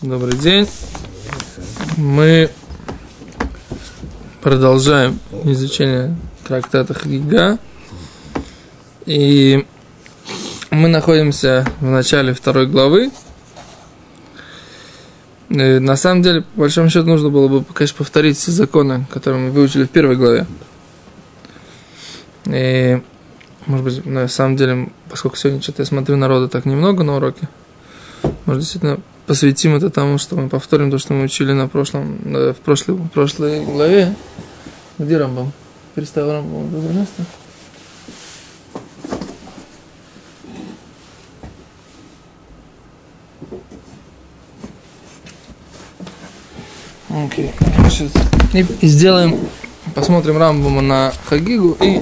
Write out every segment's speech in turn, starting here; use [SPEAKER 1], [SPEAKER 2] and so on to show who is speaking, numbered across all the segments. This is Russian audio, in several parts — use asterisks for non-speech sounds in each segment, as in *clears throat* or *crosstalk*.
[SPEAKER 1] Добрый день. Мы продолжаем изучение трактата Хагига. И мы находимся в начале второй главы. И на самом деле, по большому счету, нужно было бы, конечно, повторить все законы, которые мы выучили в первой главе. И, может быть, на самом деле, поскольку сегодня что-то я смотрю народа так немного на уроке, может, действительно, посвятим это тому, что мы повторим то, что мы учили на прошлом, в прошлой, в прошлой главе. Где Рамбам? Переставил Рамбам в место. Окей. И сделаем, посмотрим Рамбама на Хагигу и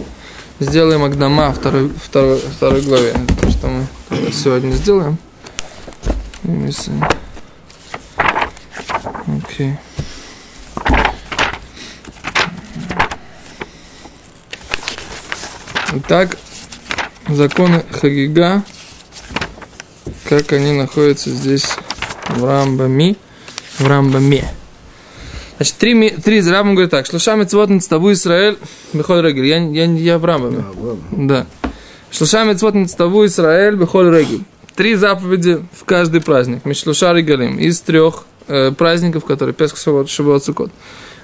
[SPEAKER 1] сделаем Агдама второй, второй, второй главе. То, что мы сегодня сделаем. Окей. Итак, законы Хагига, как они находятся здесь в Рамбами, в Рамбаме. Значит, три, три из Рамбам говорит так, Шлушами цвот нацтаву Израиль, Бехоль Регель, я, я, я в Рамбаме. Да. Шлушами цвот нацтаву Израиль, Бехоль Регель три заповеди в каждый праздник. Мишлуша Галим из трех э, праздников, которые Песах, Шавот, Шавот, Сукот.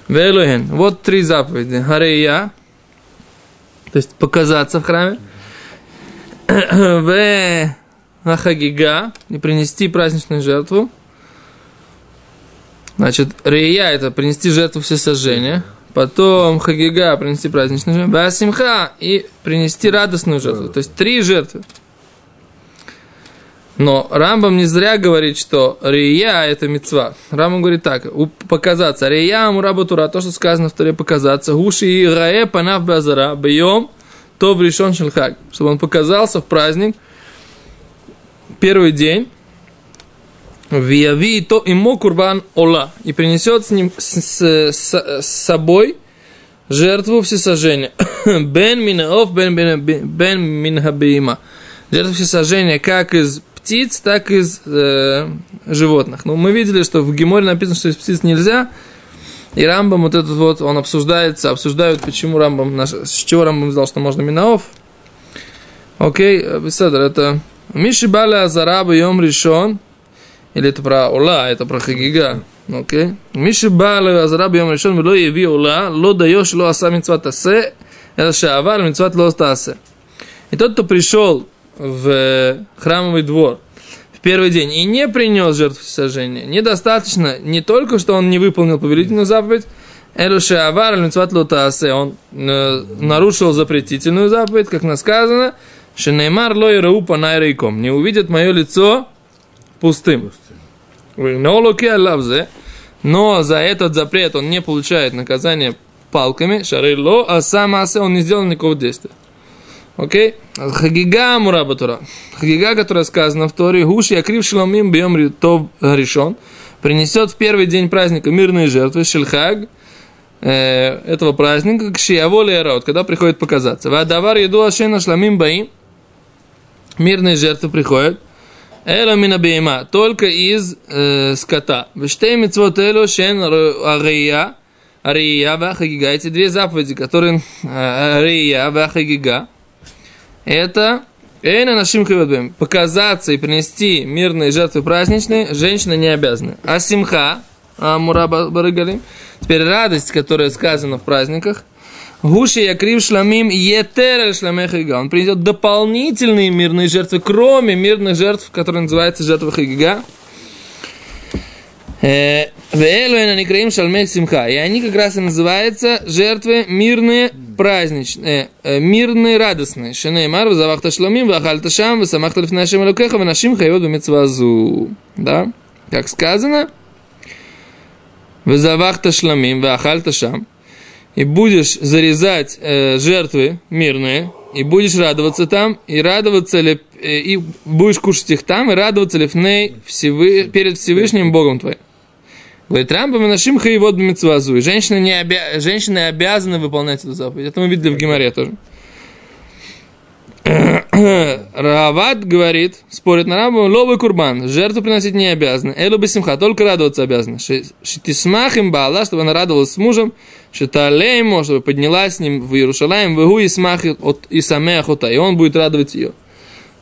[SPEAKER 1] Вейлухен. Вот три заповеди. Харея, то есть показаться в храме. *clears throat* В Хагига, и принести праздничную жертву. Значит, Рея это принести жертву все сожжения. Потом Хагига принести праздничную жертву. Басимха и принести радостную жертву. То есть три жертвы. Но Рамбам не зря говорит, что Рия – это мецва. Рамбам говорит так, показаться. Рия мураба тура, то, что сказано в Торе, показаться. Гуши и рае панав базара, бьем, то решен шелхаг. Чтобы он показался в праздник, первый день, Вияви то ему курбан ола. И принесет с ним с, с, с собой жертву всесожжения. *coughs* Бен минаов, бен, бен, бен минхабима. Жертву всесожжения как из птиц, так и из э, животных. Ну, мы видели, что в Геморе написано, что из птиц нельзя, и Рамбам вот этот вот, он обсуждается, обсуждают, почему Рамбам, с чего Рамбам взял, что можно минаов. Окей, э, Беседр, это Миши Баля Зараба Йом Решен, или это про Ула, это про Хагига. Окей. Миши Баля Зараба Йом Решен, Вело Еви Ула, Ло Даешь Ло Аса Митцват Асе, Это Шаавар Митцват Ло Асе. И тот, кто пришел в храмовый двор в первый день и не принес жертву сожжения, недостаточно не только, что он не выполнил повелительную заповедь, Элюше Авар, он э, нарушил запретительную заповедь, как нас сказано, Шенеймар лой раупа найрейком, не увидит мое лицо пустым. Но за этот запрет он не получает наказание палками, шарило, а сам он не сделал никакого действия. Окей? Хагига Мурабатура. Хагига, которая сказана в Торе, Гуш Якрив Шаломим Бьем Тов Решен, принесет в первый день праздника мирные жертвы, Шельхаг, э, этого праздника, к Шияволе Эрот, когда приходит показаться. Вадавар еду Ашена Шламим Баим, мирные жертвы приходят, Эла мина только из э, скота. Вештей митцвот эло шен ария, ария вахагига. Эти две заповеди, которые э, ария вахагига, это Эйна нашим хивадбем. Показаться и принести мирные жертвы праздничные женщины не обязаны. А симха, а мураба барыгалим, теперь радость, которая сказана в праздниках, Гуши якрив шламим етер шламехига. Он принесет дополнительные мирные жертвы, кроме мирных жертв, которые называются жертвы Э, и они как раз и называются жертвы мирные, праздничные, э, мирные, радостные. Шенеймар, вазавахта шломим, вахальта шам, васамахта лифнашим элокеха, ванашим хайот бамитсвазу. Да? Как сказано, вазавахта шломим, вахальта шам. И будешь зарезать э, жертвы мирные, и будешь радоваться там, и радоваться ли, э, и будешь кушать их там, и радоваться ли Всевы, перед Всевышним Богом твоим. Говорит, Рамбам нашим хаевод мецвазу. Женщины, не обя... Женщины обязаны выполнять эту заповедь. Это мы видели в Гимаре тоже. *coughs* Рават говорит, спорит на Рамбам, ловый курбан, жертву приносить не обязаны, элу бы симха, только радоваться обязаны. Шитисмах им бала, чтобы она радовалась с мужем, шиталеймо, чтобы поднялась с ним в Иерушалаем, вегу и смах от Исамех и он будет радовать ее.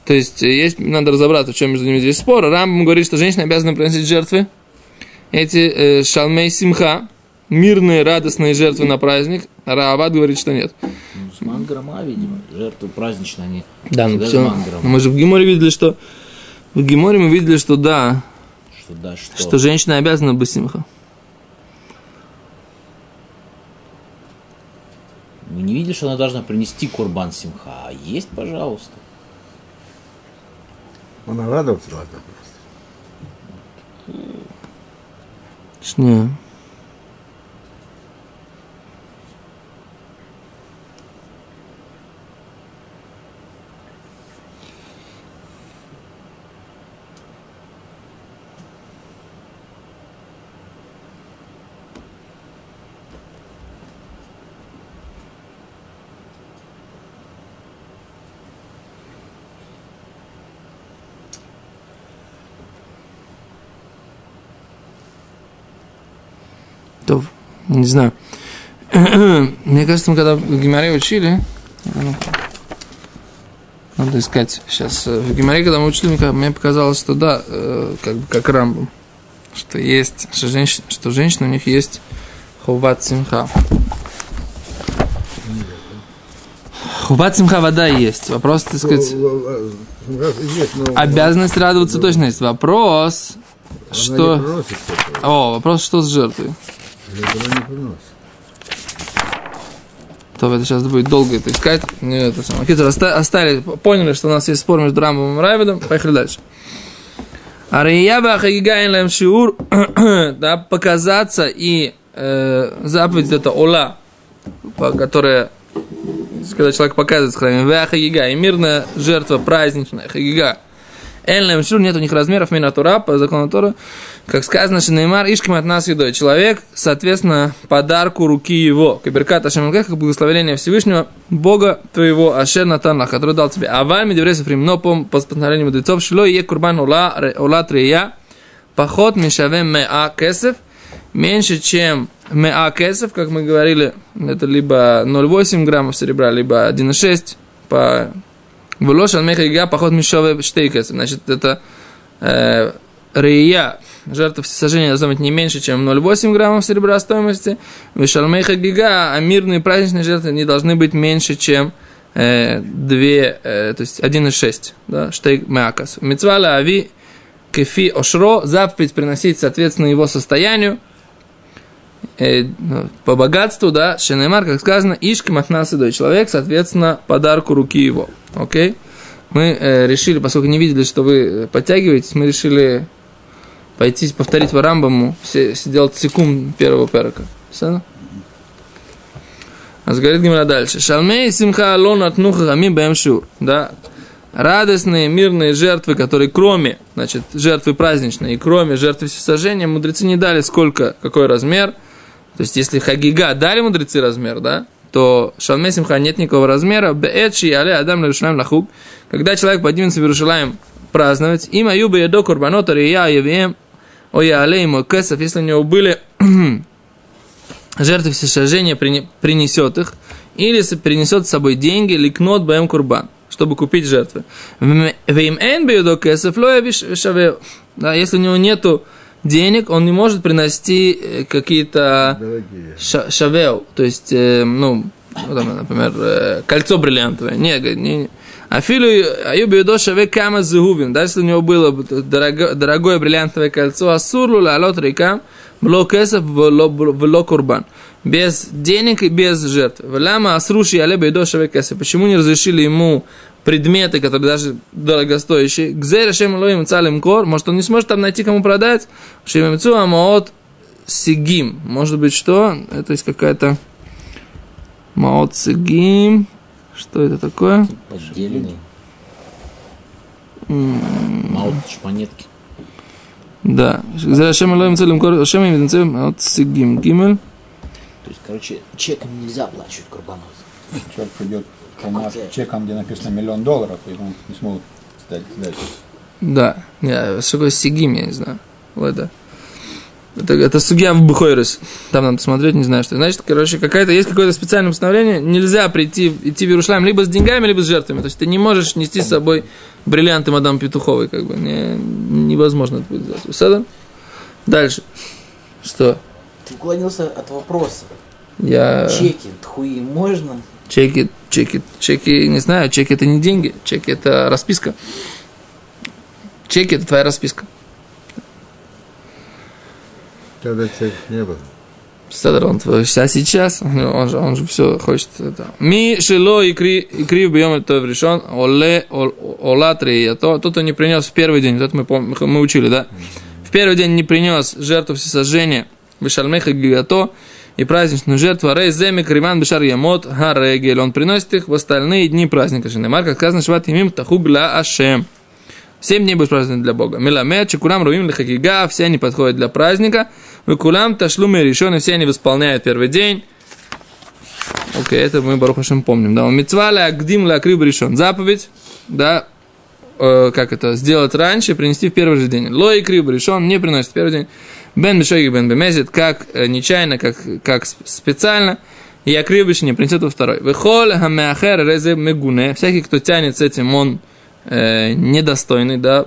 [SPEAKER 1] То есть, есть, надо разобраться, в чем между ними здесь спор. Рамбам говорит, что женщина обязана приносить жертвы, эти э, шалмей симха, мирные, радостные жертвы на праздник, а Раават говорит, что нет.
[SPEAKER 2] Ну, с мангром, а, видимо, жертвы праздничные, они
[SPEAKER 1] Да, ну все. Мы же в Гиморе видели, что в Гиморе мы видели, что да,
[SPEAKER 2] Что да, что.
[SPEAKER 1] что женщина обязана быть симха.
[SPEAKER 2] Мы не видели, что она должна принести курбан симха, а есть, пожалуйста.
[SPEAKER 3] Она радоваться должна просто.
[SPEAKER 1] Не. То, не знаю. *clears throat* Мне кажется, мы когда в Гимаре учили, ну-ка. надо искать сейчас. В Гимаре, когда мы учили, мне ка- мне показалось, что да, э, как бы как Рамбом, что есть, что женщина, что женщина у них есть хуват симха. Хуват симха вода есть. Вопрос, так сказать,
[SPEAKER 3] Ну,
[SPEAKER 1] обязанность радоваться точно есть. Вопрос, что... О, вопрос, что с жертвой?
[SPEAKER 3] Этого не приносит.
[SPEAKER 1] То это сейчас будет долго это искать. Не это самое. Хитро оста- оставили, поняли, что у нас есть спор между Рамбом и Райвидом. Поехали дальше. Арияба Хагигаин Шиур, *coughs* да, показаться и э, заповедь это Ола, которая, когда человек показывает храме, Веа Хагига, и мирная жертва праздничная, Хагига. Эльнем Шур, нет у них размеров, мина Тура, по закону Тора, как сказано, Шинеймар, Ишким от нас едой. Человек, соответственно, подарку руки его. Каберкат Ашем как благословение Всевышнего, Бога твоего, Ашер Натанлах, который дал тебе. А вами, Девресов но по постановлению мудрецов, Шило и Курбан Ула, Ула Трия, поход Мишавем Меа Кесев, меньше, чем Меа Кесев, как мы говорили, это либо 0,8 граммов серебра, либо 1,6 по Влош Алмеха Ига поход Мишове Штейкес. Значит, это э, Рия, жертва всесожжения должна быть не меньше, чем 0,8 граммов серебра стоимости. Вишалмейха Гига, а мирные праздничные жертвы не должны быть меньше, чем э, 2, э, то есть 1,6, да, штейк мякас. Мицвала ави кефи ошро, заповедь приносить, соответственно, его состоянию, э, ну, по богатству, да, Шенемар, как сказано, Ишки Махнас Идой, человек, соответственно, подарку руки его. Окей? Мы э, решили, поскольку не видели, что вы э, подтягиваетесь, мы решили пойти повторить по Рамбаму, сделать секунд первого перка. Все? А говорит Гимра дальше. Шалмей симха алон от шур. Да, радостные, мирные жертвы, которые кроме, значит, жертвы праздничные и кроме жертвы всесожжения, мудрецы не дали сколько, какой размер. То есть, если хагига дали мудрецы размер, да, то шалме симха нет никакого размера. Беэчи але адам лешалам лахуг. Когда человек поднимется в Иерушалаем праздновать, им аюба едо курбанота рия евием, о яле ему кесов, если у него были *clears throat* жертвы всесожжения, принесет их, или принесет с собой деньги, ликнот бэм курбан, чтобы купить жертвы. Вим эн бьюдо кесов. Да, если у него нету денег, он не может принести э, какие-то
[SPEAKER 3] Дорогие.
[SPEAKER 1] ша- шавео, то есть, э, ну, например, э, кольцо бриллиантовое. Не, не. Афилу аюб юдо шаве кама зугувин. Даже если у него было бы дорого- дорогое бриллиантовое кольцо, асурлу лалот рекам, бло кесов, вло курбан. Без денег и без жертв. Вляма асруши але бейдо шаве кесов. Почему не разрешили ему предметы, которые даже дорогостоящие? Гзер шем лоим цалим кор. Может, он не сможет там найти, кому продать? Шемемцу амаот сигим. Может быть, что? Это есть какая-то... Маот сигим. Что это такое?
[SPEAKER 2] Поддельные. Мало шпанетки.
[SPEAKER 1] Да. Зачем Элоим целым кор... Шем им целым маот сигим. Гимель.
[SPEAKER 2] То есть, короче, чеком нельзя оплачивать курбанот.
[SPEAKER 3] Человек придет
[SPEAKER 4] бумажку, чеком, где написано миллион долларов, и он не смогут сдать дальше.
[SPEAKER 1] Да, я, что такое сигим, я не знаю. Вот это. Это, это судья в Бухойрес. Там надо посмотреть, не знаю, что. Значит, короче, какая-то, есть какое-то специальное постановление. Нельзя прийти, идти в Иерушалим либо с деньгами, либо с жертвами. То есть ты не можешь нести с собой бриллианты мадам Петуховой, как бы. Не, невозможно это будет сделать. Сада? Дальше. Что?
[SPEAKER 2] Ты уклонился от вопроса.
[SPEAKER 1] Я...
[SPEAKER 2] Чеки, тхуи можно?
[SPEAKER 1] Чеки, чеки, чеки, не знаю, чеки это не деньги, чеки это расписка. Чеки это твоя расписка.
[SPEAKER 3] Тогда чек не было.
[SPEAKER 1] Седер, он твой, а сейчас, он же, он же все хочет. Это. Ми шило и кри, и крив бьем это решен, оле, ола три, то, тот, кто не принес в первый день, вот мы, пом- мы учили, да? В первый день не принес жертву всесожжения, вишальмеха гигато, и праздничную жертву, рей земи криван бешар ямот харегель, он приносит их в остальные дни праздника Шинемар, как сказано, шват имим тахуг ла ашем. Семь дней будешь праздновать для Бога. Меламед, чекулам, руим, лихакига, все они подходят для праздника. Выкулам, ташлумы, решены, все они восполняют первый день. Окей, это мы Барухашем помним. Да, митцва агдим ла акриб решен. Заповедь, да, э, как это, сделать раньше, принести в первый же день. Ло и криб решен, не приносит в первый день. Бен бешоги бен бемезит, как э, нечаянно, как, как специально. И акрибиш не принесет во второй. Выхол хамеахер резе мегуне. Всякий, кто тянет с этим, он э, недостойный, да.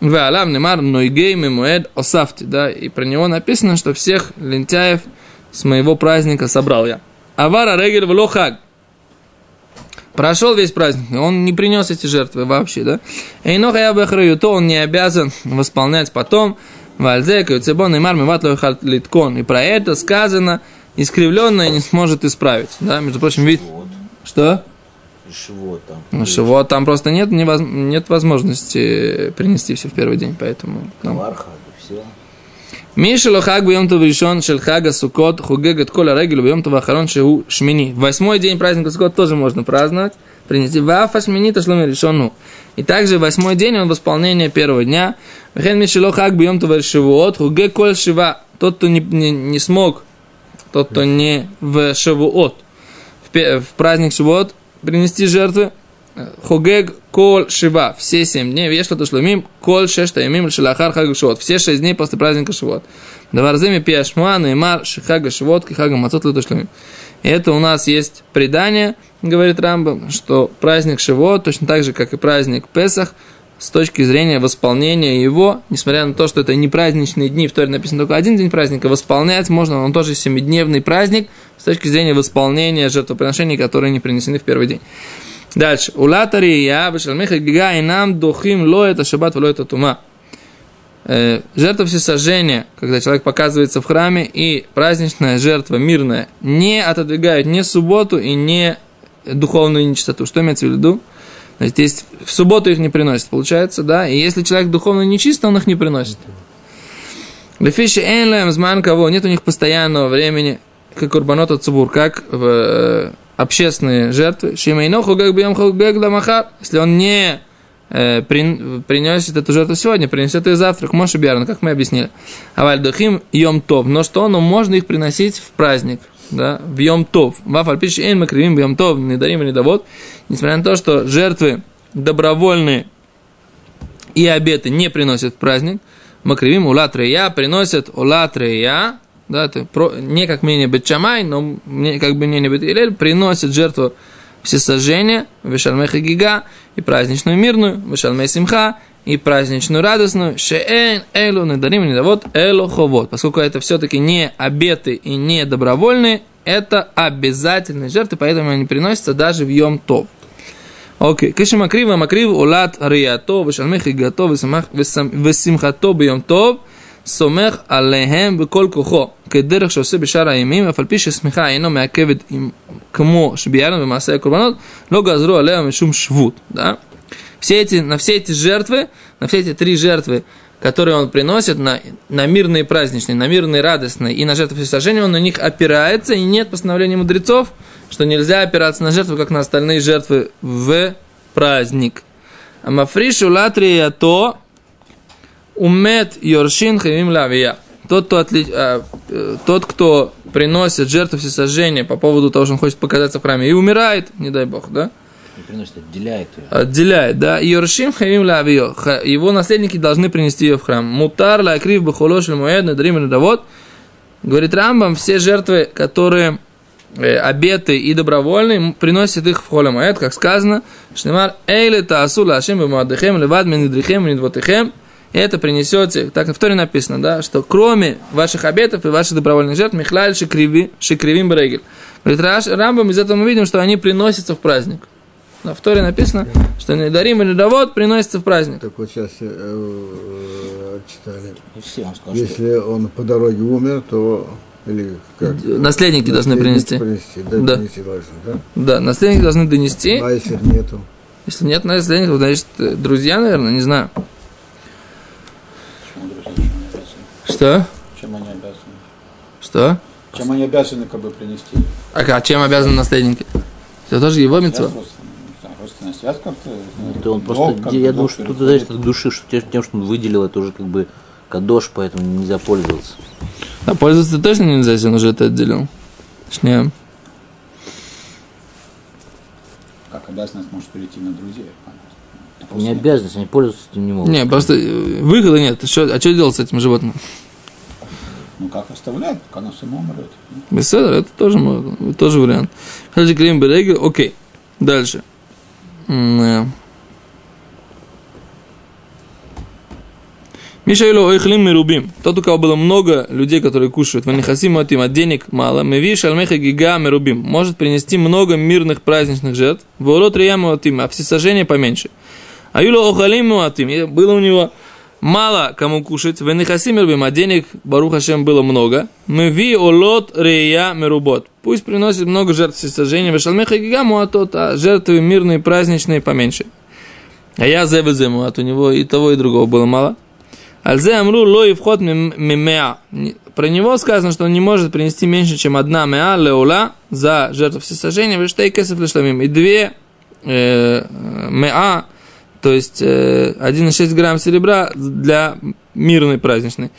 [SPEAKER 1] Веалам немар нойгей мемуэд осафти, да. И про него написано, что всех лентяев с моего праздника собрал я. Авара регель влохаг. Прошел весь праздник, он не принес эти жертвы вообще, да? Эйноха я бехраю, то он не обязан восполнять потом. Вальзек, и цебон, и марми, литкон. И про это сказано, искривленное не сможет исправить. Да, между прочим, вид... Что?
[SPEAKER 2] Шивот там.
[SPEAKER 1] Ну, что, там просто нет, невоз- нет возможности принести все в первый день, поэтому... там.
[SPEAKER 2] Каварха, все.
[SPEAKER 1] Миша лохаг бьем то решен шел хага сукот хугегет кола регелю бьем то вахарон шеу шмини. Восьмой день праздника сукот тоже можно праздновать. Принести вафа шмини то шломи решену. И также восьмой день он восполнение первого дня. Вехен миша лохаг бьем то шивуот хуге коль шива. Тот, кто не, не, не смог, тот, кто не в шивуот, в, в праздник шивуот принести жертвы, Хогег кол шива. Все семь дней. Веш что шлумим. Кол шешта имим шелахар хага шивот. Все шесть дней после праздника шивот. Даварземи пиашмуа неймар шихага шивот кихага мацот лето шлумим. И это у нас есть предание, говорит Рамбам, что праздник Шивот, точно так же, как и праздник Песах, с точки зрения восполнения его, несмотря на то, что это не праздничные дни, в Торе написано только один день праздника, восполнять можно, он тоже семидневный праздник, с точки зрения восполнения жертвоприношений, которые не принесены в первый день. Дальше. Улатари я, бешальмеха гига, и нам духим ло это шаббат, ло это тума. Э, Жертва всесожжения, когда человек показывается в храме, и праздничная жертва мирная не отодвигают ни субботу и не духовную нечистоту. Что имеется в виду? Значит, есть, в субботу их не приносит, получается, да, и если человек духовно нечист, он их не приносит. Лефиши энлэм зман кого, нет у них постоянного времени, как урбанота цубур, как в э, общественные жертвы. Шимейно хугак бьем хугак ламахар. Если он не э, прин- принесет эту жертву сегодня, принесет ее завтра, Моше Биарн, как мы объяснили. Аваль духим йом тов. Но что? Но можно их приносить в праздник. Да, в йом тов. Вафаль пишет, эн мы кривим в йом тов, не дарим не довод. Несмотря на то, что жертвы добровольные и обеты не приносят в праздник, Макривим улат рея приносят улат рея, да, это про, не как мнение Бетчамай, но мне, как бы мнение Бет приносят жертву всесожжения, Вешалмеха Гига, и праздничную мирную, Вешалме Симха, и праздничную радостную, Шеэн, Элу, Недарим, Недовод, Элу, Ховод. Поскольку это все-таки не обеты и не добровольные, это обязательные жертвы, поэтому они приносятся даже в Йом Тов. אוקיי, כשמקריב המקריב עולת ראייתו ושלמי חגיגתו ושמח- ושמ- ושמחתו ביום טוב, סומך עליהם בכל כוחו, כדרך שעושה בשאר הימים, אף על פי ששמיכה אינו מעכבת עם, כמו שביארנו במעשה הקורבנות, לא גזרו עליה משום швуд. Да? Все эти, на все эти жертвы, на все эти три жертвы, которые он приносит на, на мирные праздничные, на мирные радостные и на жертвы всесожжения, он на них опирается, и нет постановления мудрецов, что нельзя опираться на жертву, как на остальные жертвы в праздник. Амафришу латрия то умет йоршин хавим лавия. Тот, кто, отли- а, э, тот, кто приносит жертву всесожжения по поводу того, что он хочет показаться в храме, и умирает, не дай бог, да?
[SPEAKER 2] Не приносит, отделяет ее.
[SPEAKER 1] Отделяет, да. Йоршим хаим лавио. Его наследники должны принести ее в храм. Мутар ла акрив бахолош льмуэд надрим надавод. Говорит Рамбам, все жертвы, которые э, обеты и добровольные, приносят их в холе моед, как сказано, Шнемар эйле таасу лашим бамадыхем левад минидрихем минидвотыхем. Это принесете, так в Торе написано, да, что кроме ваших обетов и ваших добровольных жертв, михлаль шикриви, шикривим брегель. Говорит Рамбам, из этого мы видим, что они приносятся в праздник. Да, в Торе написано, что недарим или давод приносится в праздник.
[SPEAKER 3] Так вот сейчас э, э, читали.
[SPEAKER 2] И все, он сказал, что
[SPEAKER 3] Если он по дороге умер, то или как?
[SPEAKER 1] Наследники должны
[SPEAKER 3] Наследники
[SPEAKER 1] принести.
[SPEAKER 3] принести, да,
[SPEAKER 1] Да.
[SPEAKER 3] принести должны, да?
[SPEAKER 1] Да, наследники должны донести.
[SPEAKER 3] А если нету?
[SPEAKER 1] Если нет наследников, значит, э, друзья, наверное, не знаю.
[SPEAKER 4] Почему друзья, чем они обязаны?
[SPEAKER 1] Что?
[SPEAKER 4] Чем они обязаны?
[SPEAKER 1] Что?
[SPEAKER 4] Чем они обязаны как бы принести?
[SPEAKER 1] А как, чем обязаны наследники? Это тоже его
[SPEAKER 4] Связь знаю, родственная связь как-то? ну,
[SPEAKER 2] он просто,
[SPEAKER 4] как
[SPEAKER 2] я думаю, что тут зависит от души, что тем- что он выделил, это уже как бы кадош, поэтому нельзя пользоваться.
[SPEAKER 1] А пользоваться точно нельзя, если он уже это отделил. Точнее.
[SPEAKER 4] Как обязанность может перейти на друзей, понятно.
[SPEAKER 2] Не обязанность, они пользоваться этим не могут.
[SPEAKER 1] Не, просто э, выхода нет. Что, а что делать с этим животным?
[SPEAKER 4] Ну как оставляют, пока оно само умрет.
[SPEAKER 1] Беседер, это тоже, тоже вариант. Хаджи Крим Берега, окей. Дальше. М. Мишаилу ойхлим мерубим. Тот, у кого было много людей, которые кушают, ванихасим отим, а денег мало, меви шальмеха гига мерубим. Может принести много мирных праздничных жертв. Ворот рияма отим, а всесожжение поменьше. А юло охалим муатим. И Было у него мало кому кушать. Венехасим мерубим, а денег, Барух Хашем, было много. Меви олот рея мерубот. Пусть приносит много жертв всесожжения. Вешалмеха гига муатот, а жертвы мирные, праздничные поменьше. А я зевезе муат, у него и того, и другого было мало. Альзе амру ло и вход мемеа. Про него сказано, что он не может принести меньше, чем одна меа леула за жертву всесожжения, вештей кесов лишламим. И две э, меа, то есть э, 1,6 грамм серебра для мирной праздничной.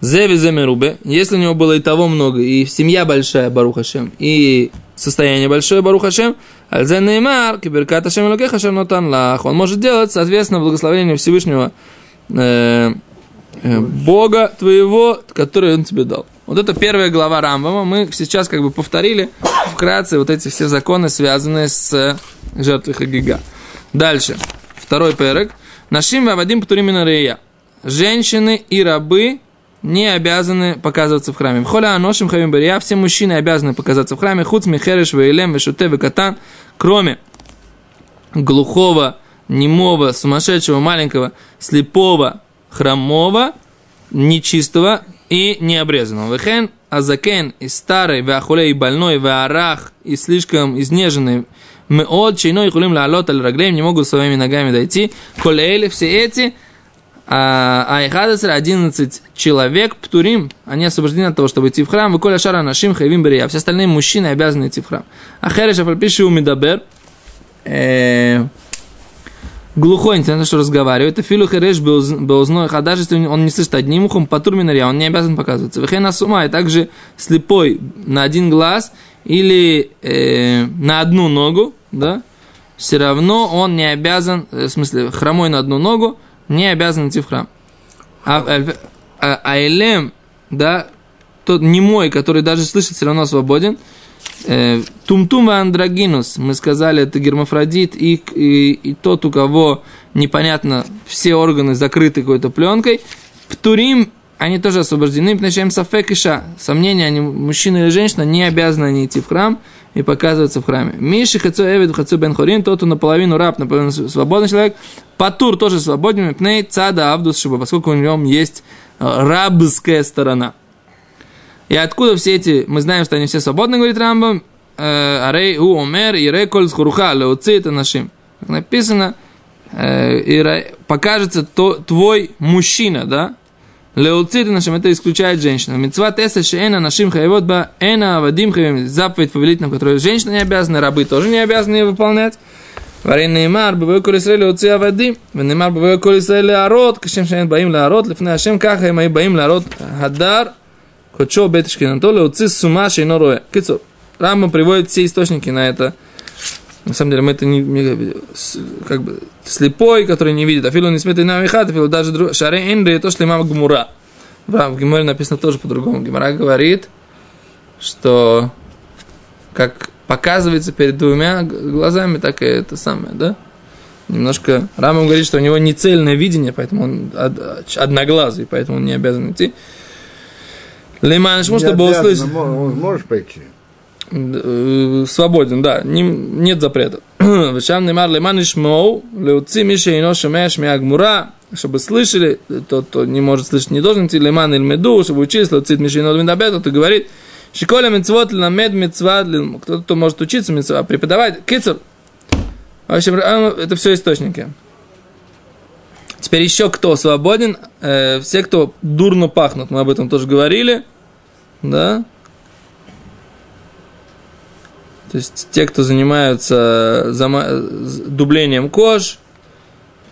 [SPEAKER 1] Зеви земерубе, если у него было и того много, и семья большая, Барухашем, и состояние большое, Барухашем, Альзе Неймар, Киберкат Ашем Элокех Ашем Нотан Лах, он может делать, соответственно, благословение Всевышнего э, э, Бога твоего, который он тебе дал. Вот это первая глава Рамбама. Мы сейчас как бы повторили вкратце вот эти все законы, связанные с жертвой Хагига. Дальше. Второй перек. Нашим вавадим птуримина рея. Женщины и рабы не обязаны показываться в храме. В холе аношим хавим бария все мужчины обязаны показаться в храме. Хуц михереш вейлем вешуте векатан. Кроме глухого, немого, сумасшедшего, маленького, слепого, хромого, нечистого и необрезанного. Вехен, азакен, и старый, веахулей, и больной, веарах, и слишком изнеженный, мы от чейно и хулим лаалот аль раглеем, не могут своими ногами дойти. Колеэли, все эти, а Айхадасра 11 человек, птурим, они освобождены от того, чтобы идти в храм. Выколя шара нашим хайвим берия. Все остальные мужчины обязаны идти в храм. А Хереш Афальпиши у Мидабер, э, глухой, знаю, что разговаривает. Филу Хереш Беозной, а даже если он не слышит одним ухом, по он не обязан показываться. Вехена Сума, и также слепой на один глаз или э, на одну ногу, да, все равно он не обязан, э, в смысле, хромой на одну ногу, не обязан идти в храм. А, а, а- а Элем, да, тот немой, который даже слышит, все равно свободен. Э, Тумтум и андрогинус, мы сказали, это гермафродит, и, и, и тот, у кого непонятно, все органы закрыты какой-то пленкой. Птурим, они тоже освобождены, потому что им сафек иша, сомнения, они, мужчина или женщина, не обязаны они идти в храм и показываться в храме. Миши хацу эвид хацу бен хорин, тот, он наполовину раб, наполовину свободный человек. Патур тоже свободен, пней цада авдус шиба, поскольку у него есть э, рабская сторона. И откуда все эти, мы знаем, что они все свободны, говорит Рамбам, э, Арей у омер и реколь схуруха леуци это нашим. Как написано, э, и покажется то, твой мужчина, да? Леуци это нашим, это исключает женщину. Мецва теса шеэна нашим хаевод ба эна авадим хаевим. Заповедь повелительная, которую женщины не обязаны, рабы тоже не обязаны ее выполнять. Варей неймар, бывой коль Исраэль леуци авадим. Венеймар, бывой коль Исраэль леарот, кашем шеэн баим леарот, лифней ашем каха им баим леарот хадар, Хочо бетишки Анатолия, уци сума шейно роя. Кицу, Рамбам приводит все источники на это. На самом деле, мы это не, как бы слепой, который не видит. Афилу не сметы на михат, афилу даже друг, шаре инри, то, что имам гмура. В Геморе написано тоже по-другому. Гемора говорит, что как показывается перед двумя глазами, так и это самое, да? Немножко Рамам говорит, что у него не цельное видение, поэтому он од- одноглазый, поэтому он не обязан идти. Лейман,
[SPEAKER 3] Не
[SPEAKER 1] чтобы услышать.
[SPEAKER 3] Можешь пойти?
[SPEAKER 1] Э, свободен, да, не- нет запрета. *clears throat* Вешам немар леман ишмоу, леуци миша ино шамеш миагмура, чтобы слышали, тот, кто не может слышать, не должен идти леман или меду, чтобы учиться, леуцит миша ино лмедабет, то говорит, шиколя мецвот ламед мецва, кто-то кто может учиться мецва, преподавать, кицур. В общем, а, это все источники. Теперь еще кто свободен, Э, все, кто дурно пахнут, мы об этом тоже говорили, да, то есть те, кто занимаются зама- с дублением кож,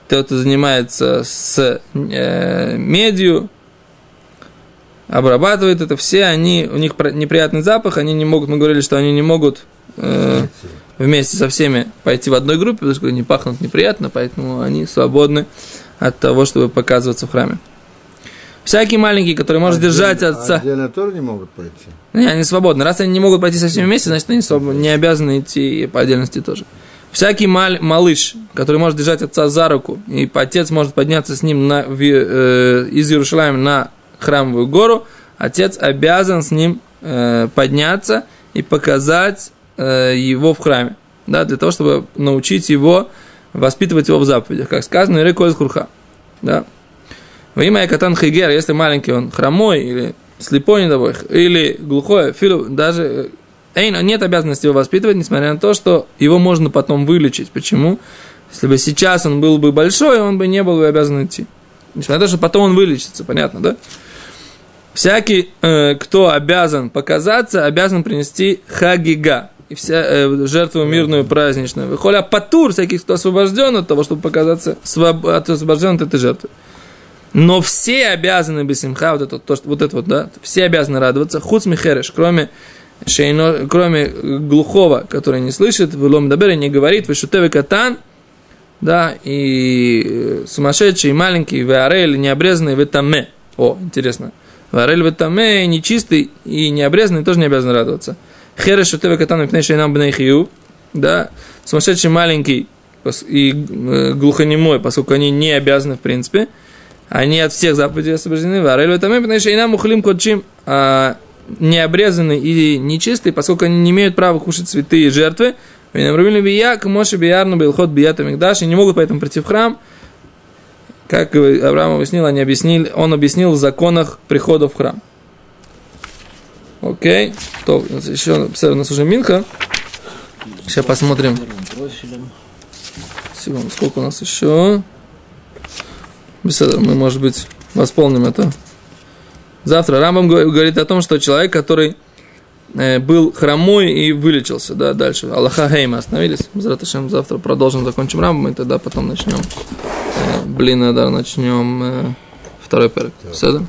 [SPEAKER 1] те, кто занимается с э, медью, обрабатывает это, все они, у них неприятный запах, они не могут, мы говорили, что они не могут э, вместе со всеми пойти в одной группе, потому что они пахнут неприятно, поэтому они свободны от того, чтобы показываться в храме. Всякий маленький, который может держать
[SPEAKER 3] Отдельно-
[SPEAKER 1] отца.
[SPEAKER 3] Отдельно тоже не могут пойти.
[SPEAKER 1] Не, они свободны. Раз они не могут пойти со всеми вместе, значит, они не обязаны идти по отдельности тоже. Всякий мал- малыш, который может держать отца за руку, и отец может подняться с ним на, в- э, из Иерушалаема на храмовую гору, отец обязан с ним э, подняться и показать э, его в храме. Да, для того, чтобы научить его, воспитывать его в заповедях. Как сказано, Иреко из Хурха. Да. Во имя Катан Хигер, если маленький он хромой или слепой, не дай бог, или глухой, филу, даже э, эйн, нет обязанности его воспитывать, несмотря на то, что его можно потом вылечить. Почему? Если бы сейчас он был бы большой, он бы не был бы обязан идти. Несмотря на то, что потом он вылечится, понятно, да? Всякий, э, кто обязан показаться, обязан принести хагига, и вся э, жертву мирную праздничную. Выходя патур, всякий, кто освобожден от того, чтобы показаться, своб- освобожден от этой жертвы. Но все обязаны бисимха, вот это, то, что, вот это вот, да, все обязаны радоваться, хуц михереш, кроме, шейно, кроме глухого, который не слышит, вылом дабер, не говорит, вышутевый катан, да, и э, сумасшедший, и маленький, веарель, необрезанный, ветаме. О, интересно. Веарель, ветаме, нечистый и необрезанный тоже не обязан радоваться. Хереш, шутевый катан, мипней шейнам бнейхию, да, сумасшедший, маленький и э, глухонемой, поскольку они не обязаны, в принципе, они от всех заповедей освобождены. Варель в этом потому что инам ухлим кодчим а, необрезанный и нечистый, поскольку они не имеют права кушать цветы и жертвы. Винам рубили бия, моши биярну билхот мигдаш, и не могут поэтому прийти в храм. Как Авраам объяснил, они объяснили, он объяснил в законах прихода в храм. Окей. То, еще у нас уже Минха. Сейчас посмотрим. Секунду, сколько у нас еще? Мы, может быть, восполним это. Завтра Рамбам го- говорит о том, что человек, который э, был хромой и вылечился, да, дальше. Аллаха Хейма остановились. Завтра, завтра продолжим, закончим Рамбам, и тогда потом начнем. Э, блин, да, начнем э, второй перек. Седа?